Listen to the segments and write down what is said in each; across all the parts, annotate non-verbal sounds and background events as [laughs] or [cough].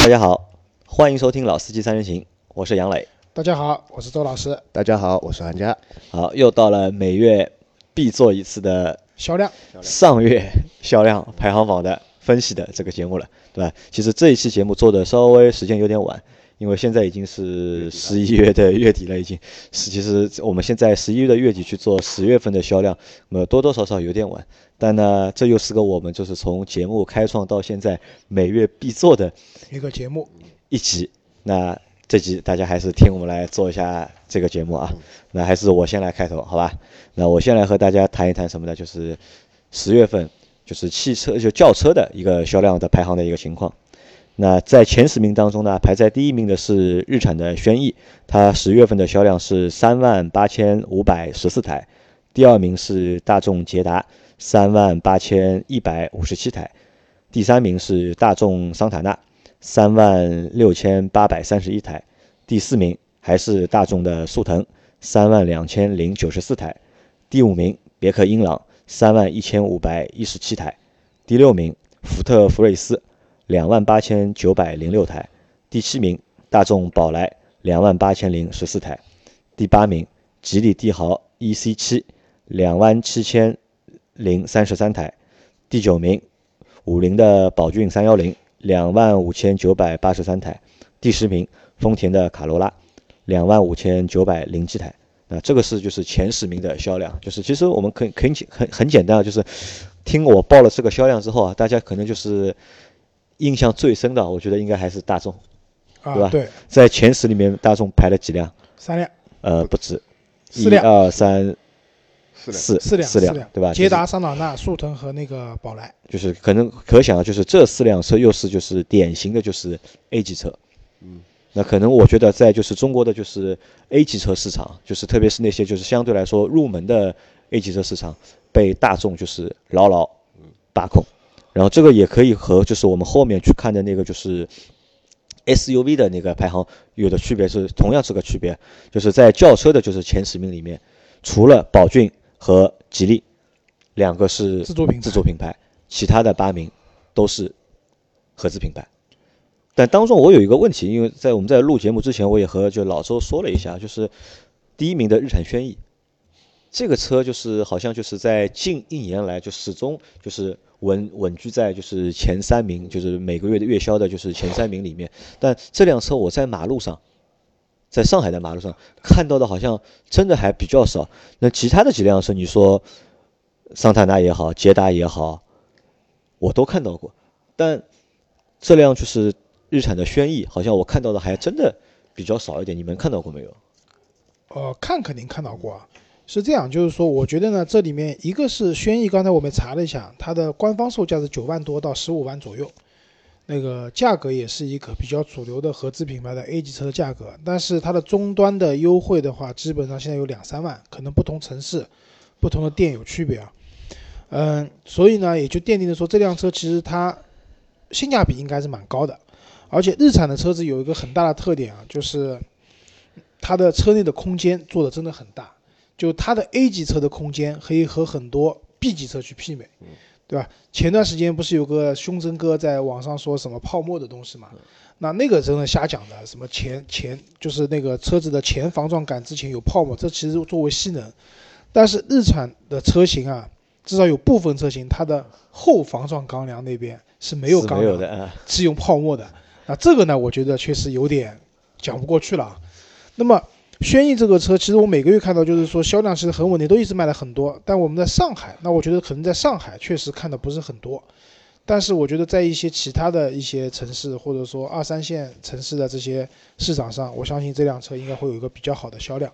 大家好，欢迎收听《老司机三人行》，我是杨磊。大家好，我是周老师。大家好，我是韩佳。好，又到了每月必做一次的销量上月销量排行榜的分析的这个节目了，对吧？其实这一期节目做的稍微时间有点晚，因为现在已经是十一月的月底了，已经是其实我们现在十一月的月底去做十月份的销量，那么多多少少有点晚。但呢，这又是个我们就是从节目开创到现在每月必做的一个节目一集。那这集大家还是听我们来做一下这个节目啊。那还是我先来开头，好吧？那我先来和大家谈一谈什么呢？就是十月份就是汽车就轿车的一个销量的排行的一个情况。那在前十名当中呢，排在第一名的是日产的轩逸，它十月份的销量是三万八千五百十四台。第二名是大众捷达。三万八千一百五十七台，第三名是大众桑塔纳，三万六千八百三十一台，第四名还是大众的速腾，三万两千零九十四台，第五名别克英朗，三万一千五百一十七台，第六名福特福睿斯，两万八千九百零六台，第七名大众宝来，两万八千零十四台，第八名吉利帝豪 E C 七两万七千。零三十三台，第九名，五菱的宝骏三幺零两万五千九百八十三台，第十名，丰田的卡罗拉两万五千九百零七台。那这个是就是前十名的销量，就是其实我们可以可以很很简单啊，就是听我报了这个销量之后啊，大家可能就是印象最深的，我觉得应该还是大众，对吧？对，在前十里面，大众排了几辆？三辆？呃，不止，四辆，二三。四四辆四辆对吧？捷达、桑塔纳、速腾和那个宝来，就是可能可想啊，就是这四辆车又是就是典型的就是 A 级车，嗯，那可能我觉得在就是中国的就是 A 级车市场，就是特别是那些就是相对来说入门的 A 级车市场，被大众就是牢牢把控。然后这个也可以和就是我们后面去看的那个就是 SUV 的那个排行有的区别是同样是个区别，就是在轿车的就是前十名里面，除了宝骏。和吉利两个是自主品自主品牌，其他的八名都是合资品牌。但当中我有一个问题，因为在我们在录节目之前，我也和就老周说了一下，就是第一名的日产轩逸，这个车就是好像就是在近一年来就始终就是稳稳居在就是前三名，就是每个月的月销的就是前三名里面。但这辆车我在马路上。在上海的马路上看到的，好像真的还比较少。那其他的几辆车，你说桑塔纳也好，捷达也好，我都看到过。但这辆就是日产的轩逸，好像我看到的还真的比较少一点。你们看到过没有？呃，看肯定看到过啊。是这样，就是说，我觉得呢，这里面一个是轩逸，刚才我们查了一下，它的官方售价是九万多到十五万左右。那个价格也是一个比较主流的合资品牌的 A 级车的价格，但是它的终端的优惠的话，基本上现在有两三万，可能不同城市、不同的店有区别啊。嗯，所以呢，也就奠定了说这辆车其实它性价比应该是蛮高的，而且日产的车子有一个很大的特点啊，就是它的车内的空间做的真的很大，就它的 A 级车的空间可以和很多 B 级车去媲美。对吧？前段时间不是有个胸针哥在网上说什么泡沫的东西嘛？那那个真的瞎讲的，什么前前就是那个车子的前防撞杆之前有泡沫，这其实作为吸能。但是日产的车型啊，至少有部分车型它的后防撞钢梁那边是没有钢梁的，是用泡沫的。那这个呢，我觉得确实有点讲不过去了。那么。轩逸这个车，其实我每个月看到就是说销量其实很稳定，都一直卖了很多。但我们在上海，那我觉得可能在上海确实看的不是很多。但是我觉得在一些其他的一些城市，或者说二三线城市的这些市场上，我相信这辆车应该会有一个比较好的销量。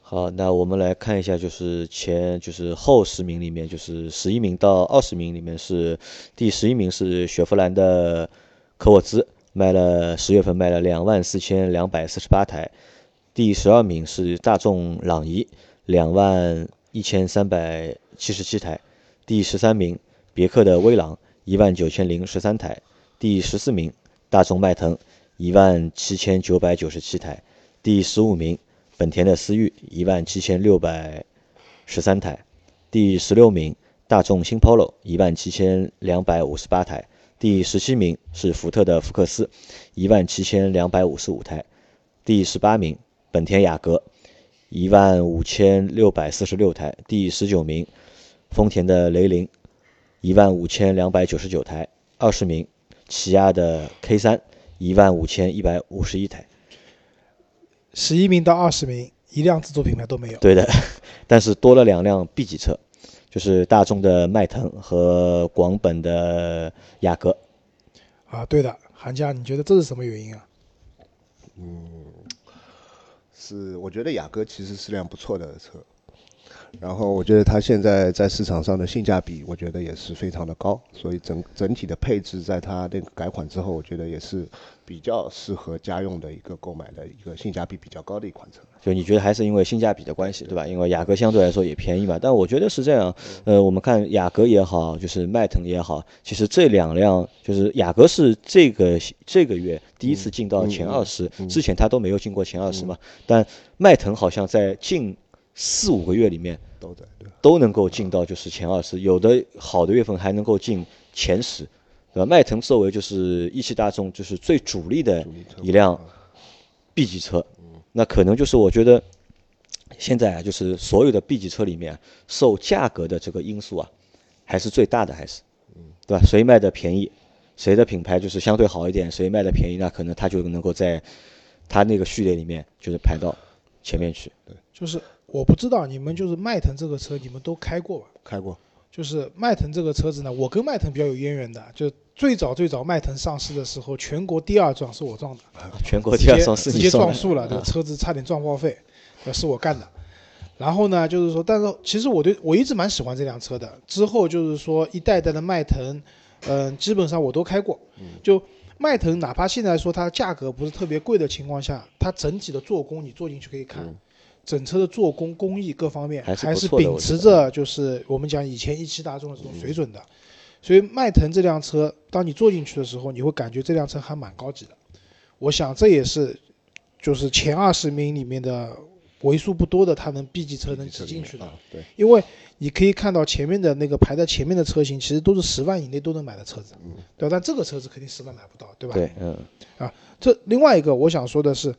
好，那我们来看一下，就是前就是后十名里面，就是十一名到二十名里面是第十一名是雪佛兰的科沃兹，卖了十月份卖了两万四千两百四十八台。第十二名是大众朗逸，两万一千三百七十七台。第十三名，别克的威朗，一万九千零十三台。第十四名，大众迈腾，一万七千九百九十七台。第十五名，本田的思域，一万七千六百十三台。第十六名，大众新 Polo，一万七千两百五十八台。第十七名是福特的福克斯，一万七千两百五十五台；第十八名本田雅阁，一万五千六百四十六台；第十九名丰田的雷凌，一万五千两百九十九台；二十名起亚的 K 三，一万五千一百五十一台。十一名到二十名，一辆自主品牌都没有。对的，[laughs] 但是多了两辆 B 级车，就是大众的迈腾和广本的雅阁。啊，对的，韩佳，你觉得这是什么原因啊？是我觉得雅阁其实是辆不错的车，然后我觉得它现在在市场上的性价比，我觉得也是非常的高，所以整整体的配置在它那个改款之后，我觉得也是比较适合家用的一个购买的一个性价比比较高的一款车。就你觉得还是因为性价比的关系，对吧？因为雅阁相对来说也便宜嘛。但我觉得是这样，呃，我们看雅阁也好，就是迈腾也好，其实这两辆就是雅阁是这个这个月第一次进到前二十，之前它都没有进过前二十嘛。但迈腾好像在近四五个月里面都在对，都能够进到就是前二十，有的好的月份还能够进前十，对吧？迈腾作为就是一汽大众就是最主力的一辆 B 级车，那可能就是我觉得现在啊，就是所有的 B 级车里面受价格的这个因素啊，还是最大的，还是，对吧？谁卖的便宜，谁的品牌就是相对好一点，谁卖的便宜，那可能他就能够在他那个序列里面就是排到前面去。对就是我不知道你们就是迈腾这个车，你们都开过吧？开过，就是迈腾这个车子呢，我跟迈腾比较有渊源的，就最早最早迈腾上市的时候，全国第二撞是我撞的，全国第二撞是直接撞树了，这个车子差点撞报废，呃是我干的。然后呢，就是说，但是其实我对我一直蛮喜欢这辆车的。之后就是说，一代代的迈腾，嗯、基本上我都开过。就迈腾，哪怕现在说它价格不是特别贵的情况下，它整体的做工你坐进去可以看，整车的做工工艺各方面还是秉持着就是我们讲以前一汽大众的这种水准的。所以迈腾这辆车，当你坐进去的时候，你会感觉这辆车还蛮高级的。我想这也是就是前二十名里面的为数不多的它能 B 级车能挤进去的，啊，对，因为你可以看到前面的那个排在前面的车型，其实都是十万以内都能买的车子，对吧？但这个车子肯定十万买不到，对吧？对，嗯，啊这另外一个我想说的是，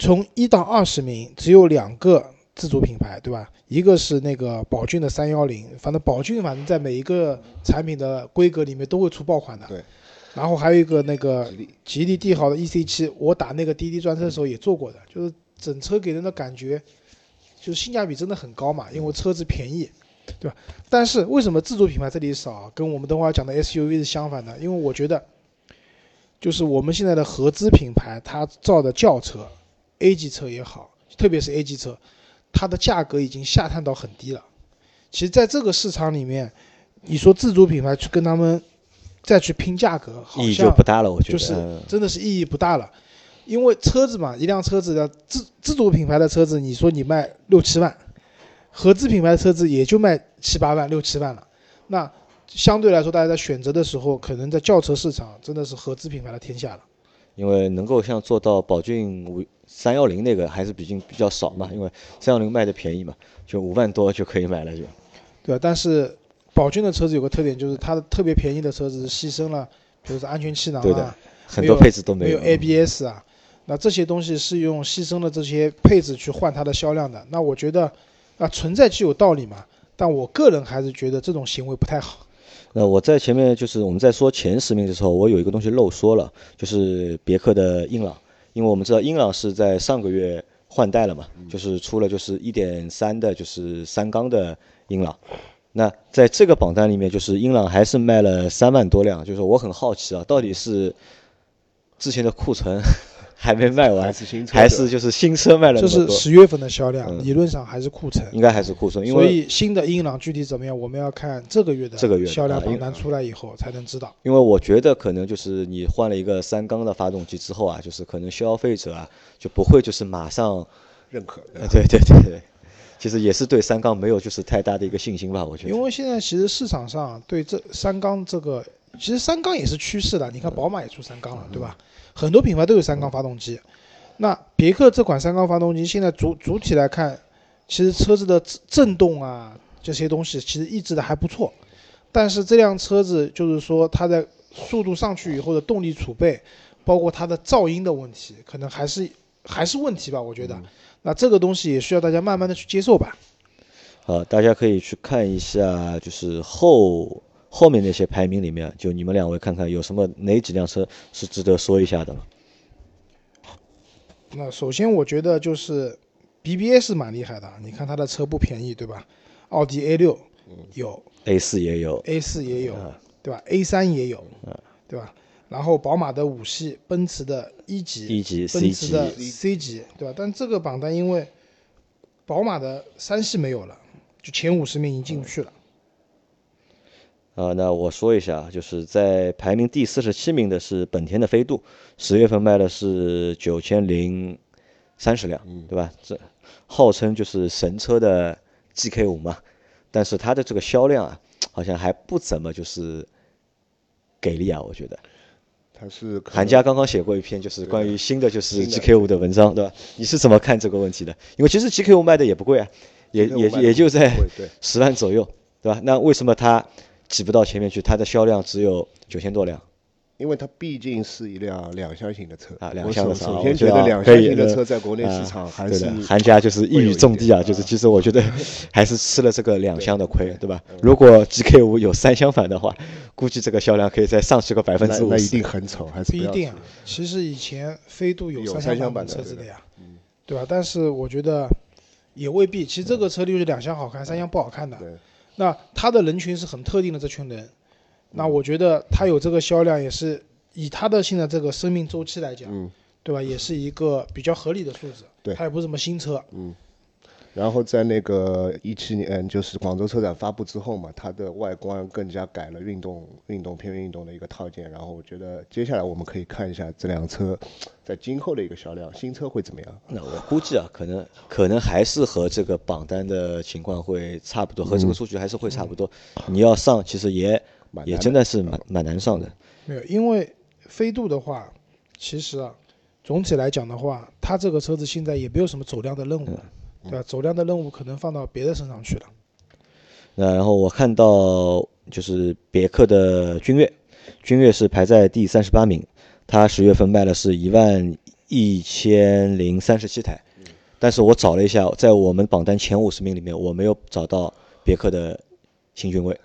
从一到二十名只有两个自主品牌，对吧？一个是那个宝骏的三幺零，反正宝骏反正在每一个产品的规格里面都会出爆款的。对。然后还有一个那个吉利帝豪的 EC 七，我打那个滴滴专车的时候也做过的，就是整车给人的感觉，就是性价比真的很高嘛，因为车子便宜，对吧？但是为什么自主品牌这里少，跟我们等会儿讲的 SUV 是相反的？因为我觉得，就是我们现在的合资品牌，它造的轿车，A 级车也好，特别是 A 级车，它的价格已经下探到很低了。其实，在这个市场里面，你说自主品牌去跟他们再去拼价格，好意义就不大了，我觉得。就是嗯真的是意义不大了，因为车子嘛，一辆车子的自自主品牌的车子，你说你卖六七万，合资品牌的车子也就卖七八万、六七万了。那相对来说，大家在选择的时候，可能在轿车市场真的是合资品牌的天下了。因为能够像做到宝骏五三幺零那个还是毕竟比较少嘛，因为三幺零卖的便宜嘛，就五万多就可以买了就。对吧？但是宝骏的车子有个特点，就是它的特别便宜的车子是牺牲了，比如说安全气囊对的啊，很多配置都没有。没有 ABS 啊，那这些东西是用牺牲了这些配置去换它的销量的。那我觉得啊，存在具有道理嘛，但我个人还是觉得这种行为不太好。那我在前面就是我们在说前十名的时候，我有一个东西漏说了，就是别克的英朗，因为我们知道英朗是在上个月换代了嘛，就是出了就是一点三的，就是三缸的英朗。那在这个榜单里面，就是英朗还是卖了三万多辆，就是我很好奇啊，到底是之前的库存还没卖完还，是新车还是就是新车卖了就是？十月份的销量，嗯理论上还是库存。应该还是库存，因所为以新的英朗具体怎么样，我们要看这个月的这个月销量榜单出来以后才能知道。因为我觉得可能就是你换了一个三缸的发动机之后啊，就是可能消费者啊就不会就是马上，认可呃，对对对对，其实也是对三缸没有就是太大的一个信心吧，我觉得。因为现在其实市场上对这三缸这个，其实三缸也是趋势的。你看宝马也出三缸了，对吧？很多品牌都有三缸发动机。那别克这款三缸发动机现在主主体来看，其实车子的震震动啊这些东西其实抑制的还不错，但是这辆车子就是说它在速度上去以后的动力储备，包括它的噪音的问题，可能还是还是问题吧，我觉得。那这个东西也需要大家慢慢的去接受吧。好，大家可以去看一下，就是后后面那些排名里面，就你们两位看看有什么哪几辆车是值得说一下的吗？那首先我觉得就是 BBA 是蛮厉害的，你看它的车不便宜，对吧？奥迪 A 六有，A 四也有，A 四也有，对吧？A 三也有，对吧？然后宝马的五系，奔驰的一级，一级，奔驰的 C 级，对吧？但这个榜单因为宝马的三系没有了，就前五十名已经进不去了。啊，那我说一下，就是在排名第四十七名的是本田的飞度，十月份卖的是九千零三十辆，对吧？这号称就是神车的 GK 五嘛，但是它的这个销量啊，好像还不怎么就是给力啊，我觉得。他是韩家刚刚写过一篇，就是关于新的就是 GK 五的文章，对吧？你是怎么看这个问题的？因为其实 GK 五卖的也不贵啊，也也也就在十万左右，对吧？那为什么它挤不到前面去？它的销量只有九千多辆？因为它毕竟是一辆两厢型的车啊，两厢的车。首先觉得两厢型的车在国内市场还是韩家就是一语中的啊，就是其实我觉得还是吃了这个两厢的亏，对吧？如果 GK 五有三厢版的话，估计这个销量可以再上去个百分之五那一定很丑，还是不一定。其实以前飞度有三厢版车子的呀，对吧？但是我觉得也未必。其实这个车就是两厢好看，三厢不好看的。那它的人群是很特定的这群人。那我觉得它有这个销量，也是以它的现在这个生命周期来讲，对吧？也是一个比较合理的数字。对，它也不是什么新车。嗯。然后在那个一七年，就是广州车展发布之后嘛，它的外观更加改了运动、运动偏运动的一个套件。然后我觉得接下来我们可以看一下这辆车在今后的一个销量，新车会怎么样？那我估计啊，可能可能还是和这个榜单的情况会差不多，和这个数据还是会差不多。你要上，其实也。也真的是蛮蛮难上的，没有，因为飞度的话，其实啊，总体来讲的话，它这个车子现在也没有什么走量的任务，对吧？走量的任务可能放到别的身上去了。那然后我看到就是别克的君越，君越是排在第三十八名，它十月份卖的是一万一千零三十七台，但是我找了一下，在我们榜单前五十名里面，我没有找到别克的新君威。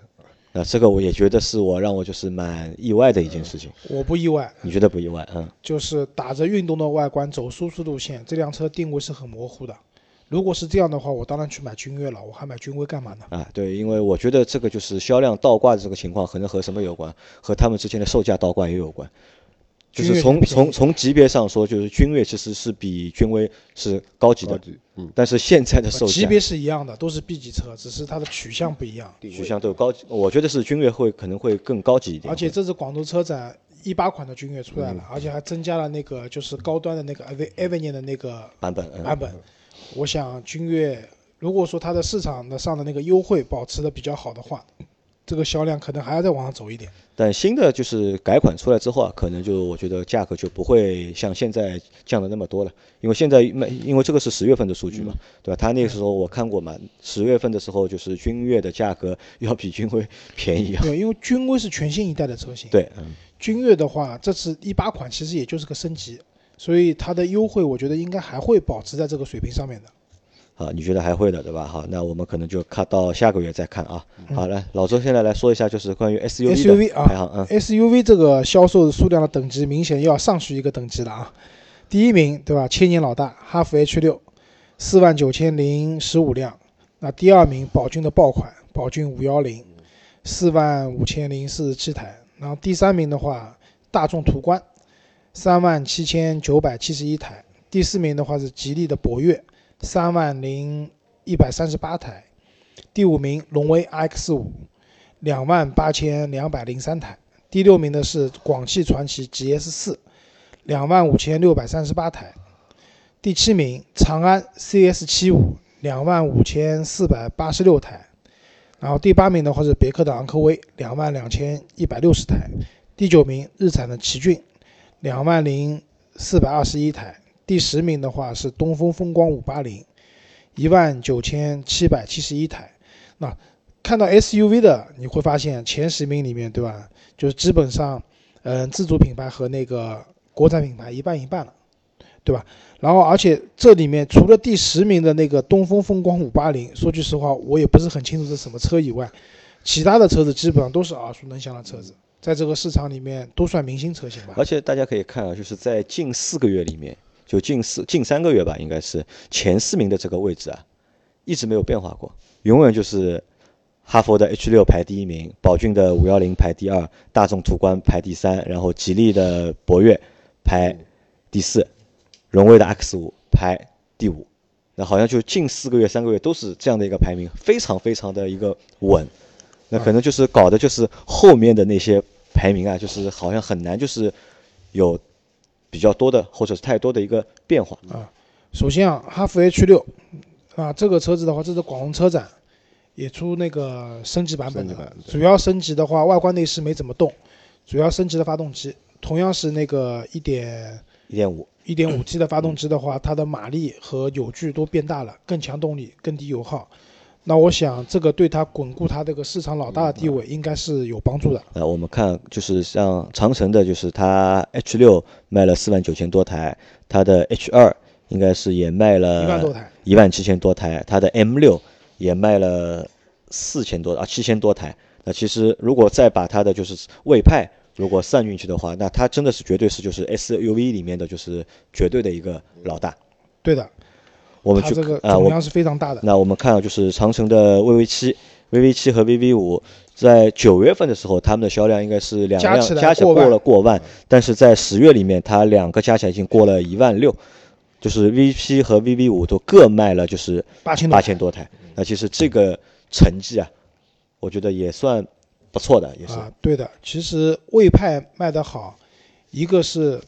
那这个我也觉得是我让我就是蛮意外的一件事情。我不意外，你觉得不意外？嗯，就是打着运动的外观走舒适路线，这辆车定位是很模糊的。如果是这样的话，我当然去买君越了，我还买君威干嘛呢？啊，对，因为我觉得这个就是销量倒挂的这个情况，可能和什么有关？和他们之间的售价倒挂也有关。就是从从从级别上说，就是君越其实是比君威是高级的，嗯，但是现在的售价级别是一样的，都是 B 级车，只是它的取向不一样，取向都有高级。我觉得是君越会可能会更高级一点。而且这次广州车展一八款的君越出来了，而且还增加了那个就是高端的那个 Av Avenue 的那个版本版本。我想君越如果说它的市场的上的那个优惠保持的比较好的话。这个销量可能还要再往上走一点，但新的就是改款出来之后啊，可能就我觉得价格就不会像现在降的那么多了，因为现在卖，因为这个是十月份的数据嘛，对吧？他那个时候我看过嘛，十月份的时候就是君越的价格 [laughs] 要比君威便宜啊。对，因为君威是全新一代的车型。对，嗯。君越的话，这次一八款其实也就是个升级，所以它的优惠我觉得应该还会保持在这个水平上面的。好，你觉得还会的，对吧？好，那我们可能就看到下个月再看啊。好，来，老周现在来说一下，就是关于 SUV 的排行啊。SUV 这个销售数量的等级明显要上去一个等级了啊。第一名，对吧？千年老大哈弗 H 六，四万九千零十五辆。那第二名，宝骏的爆款宝骏五幺零，四万五千零四十七台。然后第三名的话，大众途观，三万七千九百七十一台。第四名的话是吉利的博越。三万零一百三十八台，第五名荣威 X 五，两万八千两百零三台。第六名的是广汽传祺 GS 四，两万五千六百三十八台。第七名长安 CS 七五，两万五千四百八十六台。然后第八名的话是别克的昂科威，两万两千一百六十台。第九名日产的奇骏，两万零四百二十一台。第十名的话是东风风光五八零，一万九千七百七十一台。那看到 SUV 的，你会发现前十名里面，对吧？就是基本上嗯，自主品牌和那个国产品牌一半一半了，对吧？然后而且这里面除了第十名的那个东风风光五八零，说句实话，我也不是很清楚是什么车以外，其他的车子基本上都是耳熟能详的车子，在这个市场里面都算明星车型吧。而且大家可以看啊，就是在近四个月里面，就近四近三个月吧，应该是前四名的这个位置啊，一直没有变化过，永远就是哈弗的 H 六排第一名，宝骏的五幺零排第二，大众途观排第三，然后吉利的博越排第四，荣威的 X 五排第五。那好像就近四个月、三个月都是这样的一个排名，非常非常的一个稳。那可能就是搞的就是后面的那些排名啊，就是好像很难就是有比较多的或者是太多的一个变化。啊，首先啊，哈弗 H 六啊，这个车子的话，这是广东车展也出那个升级版本的版，主要升级的话，外观内饰没怎么动，主要升级的发动机，同样是那个一点一点五，一点五 T 的发动机的话，它的马力和扭矩都变大了，更强动力，更低油耗。那我想，这个对他巩固他这个市场老大的地位，应该是有帮助的。呃，我们看就是像长城的，就是它 H 六卖了四万九千多台，它的 H 二应该是也卖了一万多台，一万七千多台，它的 M 六也卖了四千多啊七千多台。那其实如果再把它的就是魏派如果算进去的话，那它真的是绝对是就是 SUV 里面的就是绝对的一个老大。对的，我们去它这个总量是非常大的。那我们看到就是长城的 VV 七、VV 七和 VV 五，在九月份的时候，他们的销量应该是两辆加起来过了过万，但是在十月里面，它两个加起来已经过了一万六，就是 VP 和 VV 五都各卖了就是八千多八千多台。那其实这个成绩啊，我觉得也算不错的，也是。啊，对的。其实魏派卖得好，一个是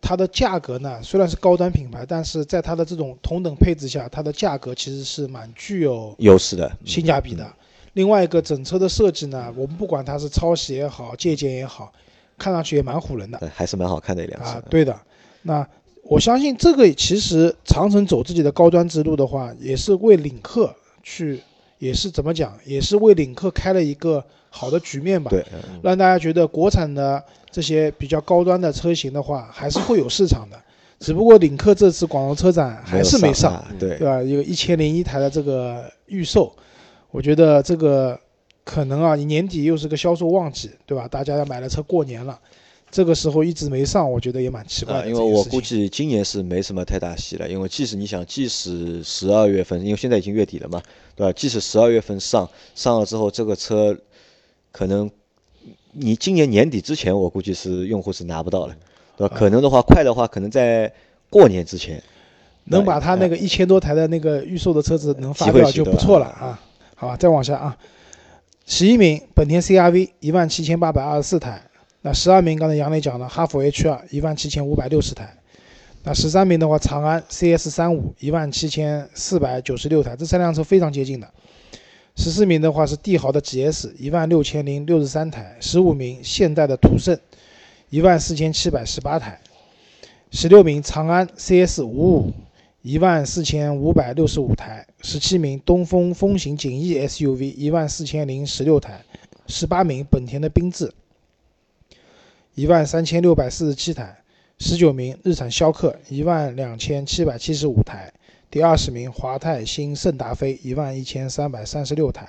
它的价格呢，虽然是高端品牌，但是在它的这种同等配置下，它的价格其实是蛮具有优势的，性价比的。另外一个整车的设计呢，我们不管它是抄袭也好，借鉴也好，看上去也蛮唬人的还是蛮好看的一辆车啊。。对的，那我相信这个其实长城走自己的高端之路的话，也是为领克去，也是怎么讲，也是为领克开了一个好的局面吧。对，嗯让大家觉得国产的这些比较高端的车型的话，还是会有市场的。只不过领克这次广州车展还是没上，啊对对，吧？有一千零一台的这个预售，我觉得这个可能啊，你年底又是个销售旺季，对吧？大家要买了车过年了，这个时候一直没上，我觉得也蛮奇怪啊，的。因为我估计今年是没什么太大戏了，因为即使你想，即使十二月份，因为现在已经月底了嘛，对吧？即使十二月份上上了之后，这个车可能你今年年底之前，我估计是用户是拿不到了，对吧？可能的话，快的话，可能在过年之前能把他那个个一千多台的那个预售的车子能发掉就不错了啊啊。好吧，再往下啊，十一名本田 CRV 一万七千八百二十四台，那十二名刚才杨磊讲了，哈弗 H 二一万七千五百六十台，那十三名的话，长安 CS 三五一万七千四百九十六台，这三辆车非常接近的。十四名的话是帝豪的 GS 一万六千零六十三台，十五名现代的途胜一万四千七百十八台，十六名长安 CS 五五一万四千五百六十五台，十七名东风风行景逸 SUV 一万四千零十六台，十八名本田的缤智一万三千六百四十七台，十九名日产逍客一万两千七百七十五台，第二十名华泰新圣达菲一万一千三百三十六台。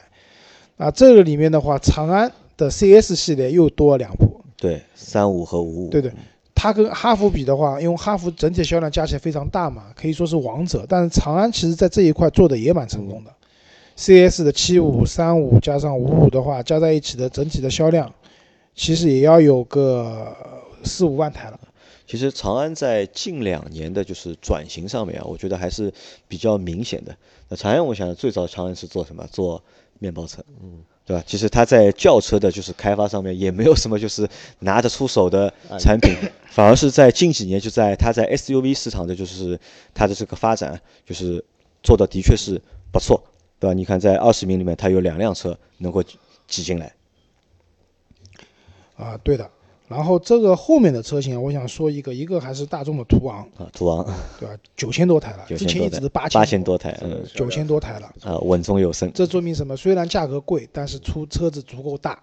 啊，这个里面的话，长安的 CS 系列又多了两部，对三五和五五，对对，它跟哈弗比的话，因为哈弗整体销量加起来非常大嘛，可以说是王者。但是长安其实在这一块做的也蛮成功的。CS 的七五、三五加上五五的话，加在一起的整体的销量，其实也要有个四五万台了。其实长安在近两年的就是转型上面啊，我觉得还是比较明显的。那长安，我想最早长安是做什么？做面包车，嗯，对吧？其实它在轿车的就是开发上面也没有什么就是拿得出手的产品，[laughs] 反而是在近几年就在它在 SUV 市场的就是它的这个发展，就是做的的确是不错，对吧？你看在二十名里面，它有两辆车能够挤进来，啊，对的。然后这个后面的车型啊，我想说一个，一个还是大众的途昂，啊，途昂对吧？九千多台了，之前一直是千多台，八八千多台，嗯，九千多台了。啊，稳中有升，这说明什么？虽然价格贵，但是出车子足够大，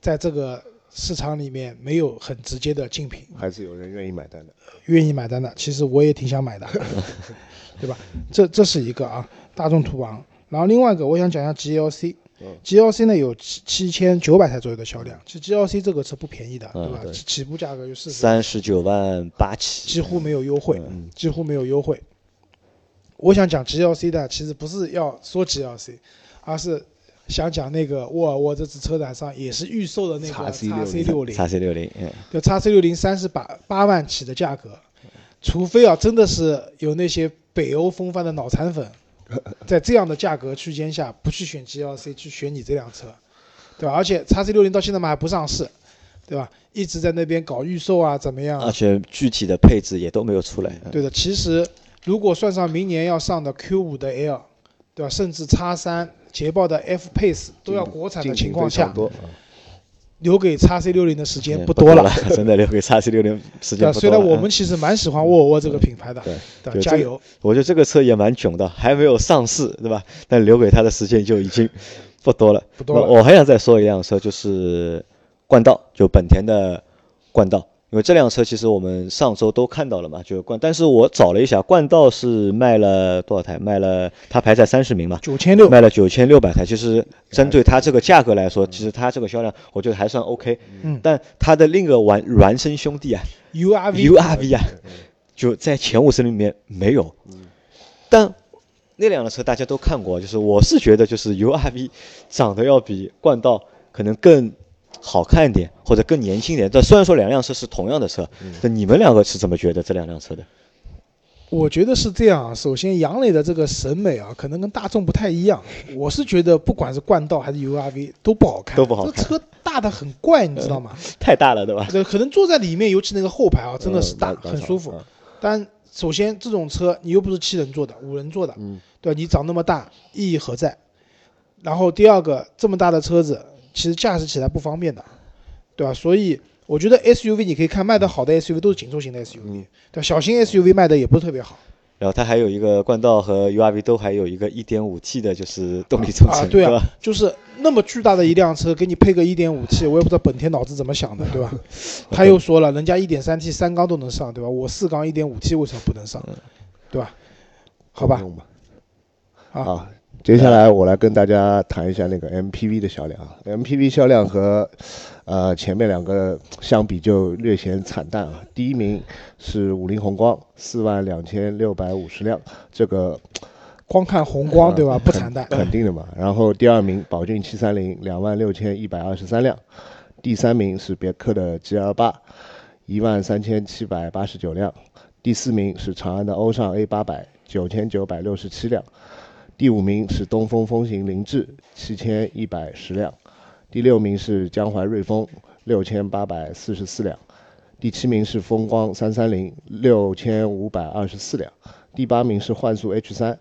在这个市场里面没有很直接的竞品，还是有人愿意买单的。愿意买单的，其实我也挺想买的，[laughs] 对吧？这这是一个啊，大众途昂。然后另外一个，我想讲一下 GLC。GLC 呢有七七千九百台左右的销量，其实 GLC 这个车不便宜的，对吧？对起步价格就是三十九万八起，几乎没有优惠，嗯几乎没有优惠。我想讲 GLC 的，其实不是要说 GLC，而是想讲那个沃尔沃这次车展上也是预售的那个 XC60 C 六零，叉 C 六零，嗯，就 x C 六零三十八八万起的价格，除非啊真的是有那些北欧风范的脑残粉，[laughs] 在这样的价格区间下不去选 GLC，去选你这辆车，对吧？而且叉 C 六零到现在嘛还不上市，对吧？一直在那边搞预售啊，怎么样啊？而且具体的配置也都没有出来。嗯对的，其实如果算上明年要上的 Q 五的 L，对吧？甚至叉三捷豹的 F Pace 都要国产的情况下，留给 x C 六零的时间嗯不多了。了，[laughs] 真的留给叉 C 六零时？间不多虽然我们其实蛮喜欢沃尔沃这个品牌的，对加油！我觉得这个车也蛮囧的，还没有上市，对吧？但留给它的时间就已经不多了。不多了我还想再说一辆车，就是冠道，就本田的冠道。因为这辆车其实我们上周都看到了嘛，就是冠，但是我找了一下，冠道是卖了多少台？卖了，它排在三十名嘛，九千六，卖了九千六百台。其实针对它这个价格来说，其实它这个销量我觉得还算 OK。嗯但它的另一个孪孪生兄弟啊 [laughs] URV，URV 啊，就在前五十里面没有。但那辆的车大家都看过，就是我是觉得就是 URV 长得要比冠道可能更好看一点，或者更年轻一点。但虽然说两辆车是同样的车，那你们两个是怎么觉得这两辆车的？我觉得是这样啊。首先，杨磊的这个审美啊，可能跟大众不太一样。我是觉得，不管是冠道还是 URV 都不好看，都不好看这车大的很怪，你知道吗？[laughs] 太大了，对吧？对，可能坐在里面，尤其那个后排啊，真的是大，嗯很舒服。嗯但首先，这种车你又不是七人座的，五人座的，嗯对吧？你长那么大，意义何在？然后第二个，这么大的车子，其实驾驶起来不方便的，对吧？所以我觉得 SUV 你可以看卖的好的 SUV 都是紧凑型的 SUV，、嗯对吧？小型 SUV 卖的也不是特别好然后它还有一个冠道和 URV 都还有一个 1.5T 的，就是动力总成，啊，对啊吧？，就是那么巨大的一辆车，给你配个 1.5T，我也不知道本田脑子怎么想的，对吧？[laughs] 他又说了，人家 1.3T 三缸都能上，对吧？我四缸 1.5T 为什么不能上？对吧？好吧。啊，好，接下来我来跟大家谈一下那个 MPV 的销量啊。MPV 销量和呃前面两个相比就略显惨淡啊。第一名是五菱宏光，四万两千六百五十辆，这个光看红光，对吧？不惨淡。肯定的嘛。然后第二名宝骏七三零，两万六千一百二十三辆。第三名是别克的 GL 八，一万三千七百八十九辆。第四名是长安的欧尚 A 八百，九千九百六十七辆。第五名是东风风行凌志，七千一百十辆。第六名是江淮瑞风，六千八百四十四辆。第七名是风光三三零，六千五百二十四辆。第八名是幻速 H 三，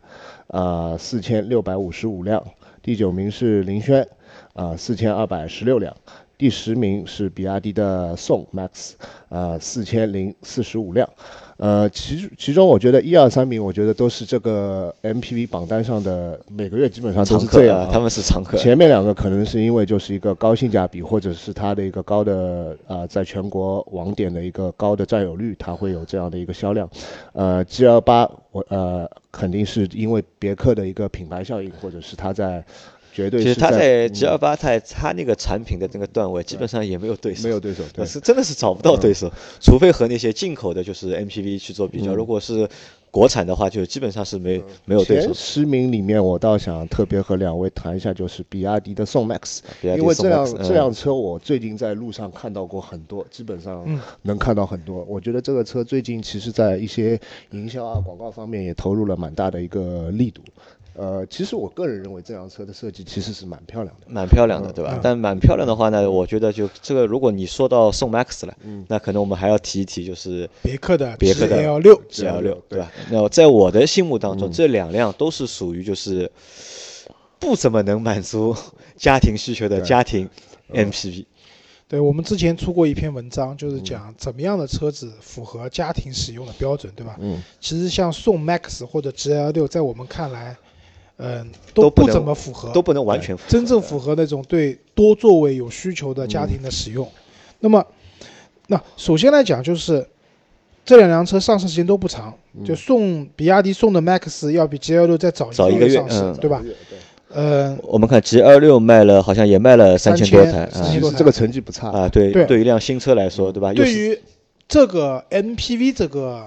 啊，四千六百五十五辆。第九名是凌轩，啊，四千二百十六辆。第十名是比亚迪的宋 MAX，啊，四千零四十五辆。呃，其其中我觉得一二三名，我觉得都是这个 MPV 榜单上的每个月基本上都常客是这样、啊，他们是常客。前面两个可能是因为就是一个高性价比，或者是它的一个高的啊、在全国网点的一个高的占有率，它会有这样的一个销量。呃，G L 八我呃肯定是因为别克的一个品牌效应，或者是它在绝对是其实它在嗯 G 二八，它它那个产品的那个段位基本上也没有对手，没有对手，对那，是真的是找不到对手，除非和那些进口的，就是 MPV 去做比较。嗯如果是国产的话，就基本上是没没有对手前。十名里面，我倒想特别和两位谈一下，就是比亚迪的宋 MAX，因为这辆嗯这辆车我最近在路上看到过很多，基本上嗯能看到很多。我觉得这个车最近其实在一些营销啊、广告方面也投入了蛮大的一个力度。呃，其实我个人认为这辆车的设计其实是蛮漂亮的。蛮漂亮的，对吧嗯？但蛮漂亮的话呢，我觉得就这个，如果你说到宋 MAX 了，嗯那可能我们还要提一提，就是别克的别克的 GL 六，GL 六，对对吧？那在我的心目当中，嗯这两辆都是属于就是不怎么能满足家庭需求的家庭嗯 MPV。对我们之前出过一篇文章，就是嗯讲怎么样的车子符合家庭使用的标准，对吧？嗯，其实像宋 MAX 或者 GL 六，在我们看来，嗯、都不怎么符合，都不能完全符合真正符合那种对多座位有需求的家庭的使用。那么，那首先来讲就是这两辆车上市时间都不长，嗯就送比亚迪送的 Max 要比 G L 六再早早一个月上市，嗯对吧？对，呃，我们看 G 二六卖了，好像也卖了三千多台3000啊其多台实这个成绩不差啊，对，对对于一辆新车来说，对吧？对于这个 MPV 这个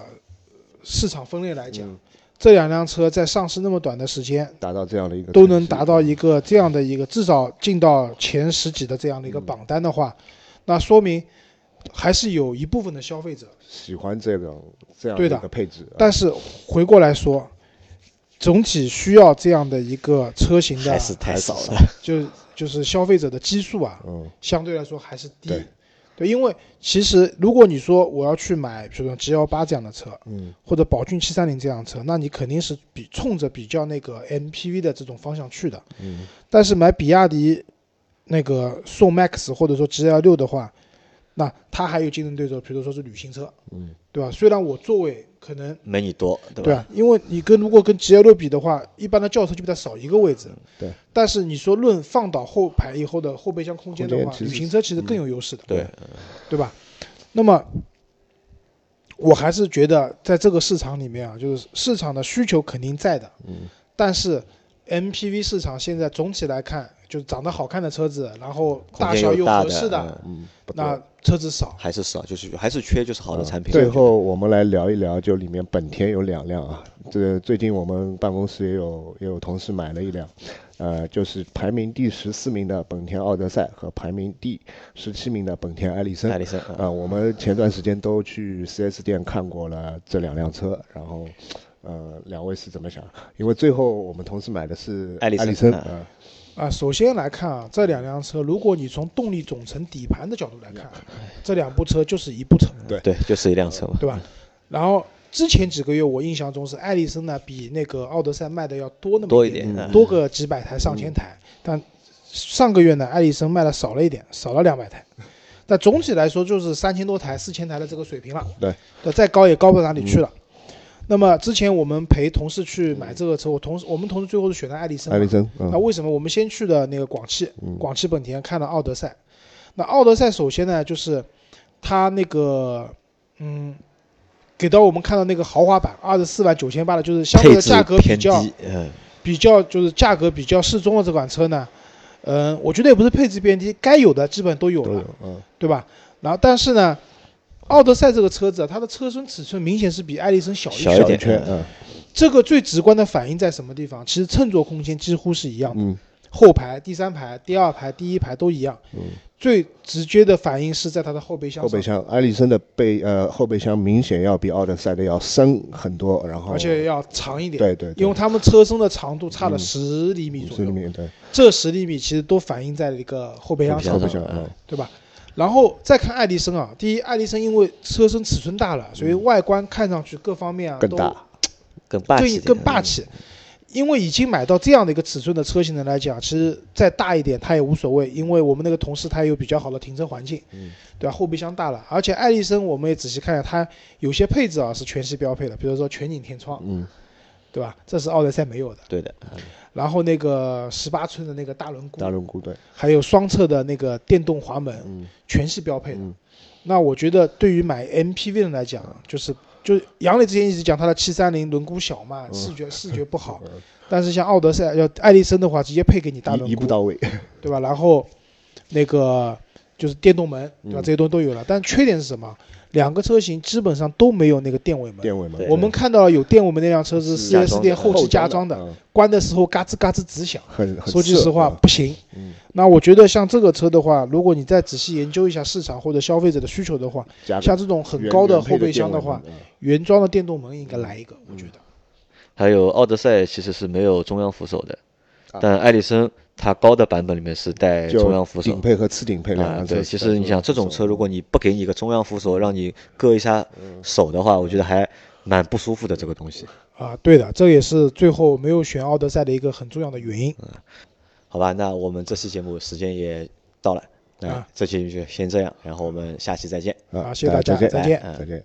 市场分类来讲，嗯这两辆车在上市那么短的时间，达到这样的一个都能达到一个这样的一个至少进到前十几的这样的一个榜单的话，那说明还是有一部分的消费者。喜欢这种这样的一个配置，啊但是回过来说，总体需要这样的一个车型的还，是太少了。就就是消费者的基数啊，嗯相对来说还是低。对对，因为其实如果你说我要去买，比如说 G 幺八这样的车，嗯或者宝骏七三零这辆车，那你肯定是比冲着比较那个 MPV 的这种方向去的。嗯但是买比亚迪那个宋 MAX 或者说 GL 六的话，那它还有竞争对手，比如说是旅行车，嗯，对吧？虽然我座位可能没你多，对吧？对啊，因为你跟如果跟 GL 六比的话，一般的轿车就比它少一个位置。对。但是你说论放倒后排以后的后备箱空间的话，旅行车其实更有优势的，对，对吧？那么。我还是觉得在这个市场里面啊，就是市场的需求肯定在的，嗯，但是 MPV 市场现在总体来看，就是长得好看的车子，然后大小又合适的，嗯嗯，那车子少。还是少，就是还是缺就是好的产品。最后我们来聊一聊，就里面本田有两辆啊，这个最近我们办公室也有也有同事买了一辆，呃，就是排名第十四名的本田奥德赛和排名第十七名的本田艾力绅。艾力绅，啊、我们前段时间都去 4S 店看过了这两辆车，然后，呃，两位是怎么想？因为最后我们同事买的是艾力绅，啊啊、啊，首先来看啊，这两辆车，如果你从动力总成底盘的角度来看，这两部车就是一部车，对对，就是一辆车嘛。对吧？然后之前几个月，我印象中是艾力绅呢比那个奥德赛卖的要多那么，多一点，多个几百台、上千台。但上个月呢，艾力绅卖的少了一点，少了两百台。但总体来说，就是三千多台、四千台的这个水平了。对，对，再高也高不到哪里去了。那么之前我们陪同事去买这个车，我同事我们同事最后是选的艾力绅嘛。艾力绅，嗯那为什么我们先去的那个广汽，嗯广汽本田看了奥德赛？那奥德赛首先呢，就是它那个嗯，给到我们看到那个豪华版二十四万九千八的，就是相对的价格比较，嗯，比较就是价格比较适中的这款车呢，嗯、我觉得也不是配置偏低，该有的基本都有了，嗯，对吧？然后但是呢，奥德赛这个车子啊，它的车身尺寸明显是比艾力绅小一圈，小一点圈，嗯。这个最直观的反映在什么地方？其实乘坐空间几乎是一样的。嗯。后排、第三排、第二排、第一排都一样。嗯，最直接的反应是在它的后备箱上，后备箱，艾力绅的背呃后备箱明显要比奥德赛的要深很多，然后而且要长一点。对对，因为它们车身的长度差了嗯。十厘米左右，五十厘米，对，这十厘米其实都反映在了一个后备箱上。后备，箱，嗯嗯。对吧？然后再看爱迪生啊，第一，爱迪生因为车身尺寸大了，所以外观看上去各方面啊都更大，更更霸气，更霸气。因为已经买到这样的一个尺寸的车型的来讲，其实再大一点它也无所谓，因为我们那个同事他也有比较好的停车环境，嗯对吧？后备箱大了，而且爱丽绅我们也仔细看一下，它有些配置啊是全系标配的，比如说全景天窗，嗯对吧？这是奥德赛没有的。对的，嗯然后那个十八寸的那个大轮毂，大轮毂，对，还有双侧的那个电动滑门，嗯全是标配的。嗯那我觉得对于买 MPV 的人来讲，就是就杨磊之前一直讲他的七三零轮毂小嘛，嗯视觉 [laughs] 视觉不好。[laughs] 嗯但是像奥德赛要爱丽绅的话，直接配给你大轮毂，一一步到位，[laughs] 对吧？然后那个就是电动门，对吧？嗯这些东西都有了。但缺点是什么？两个车型基本上都没有那个电尾门。电尾门，我们看到了有电尾门那辆车是是 4S 店后期加装的，嗯。关的时候嘎吱嘎吱直响。说句实话，涩不行。嗯，那我觉得像这个车的话，如果你再仔细研究一下市场或者消费者的需求的话，像这种很高的后备箱的话，原装的电动门应该来一个，我觉得。还有奥德赛其实是没有中央扶手的，啊。但艾力绅它高的版本里面是带中央扶手顶。配和次顶配两啊，对，其实你想这种车，如果你你不给你一个中央扶手，让你搁一下嗯手的话，我觉得还蛮不舒服的这个东西。啊，对的，这也是最后没有选奥德赛的一个很重要的原因。好吧，那我们这期节目时间也到了，那啊这期就先这样，然后我们下期再见。啊谢谢大家再见，再见嗯再见。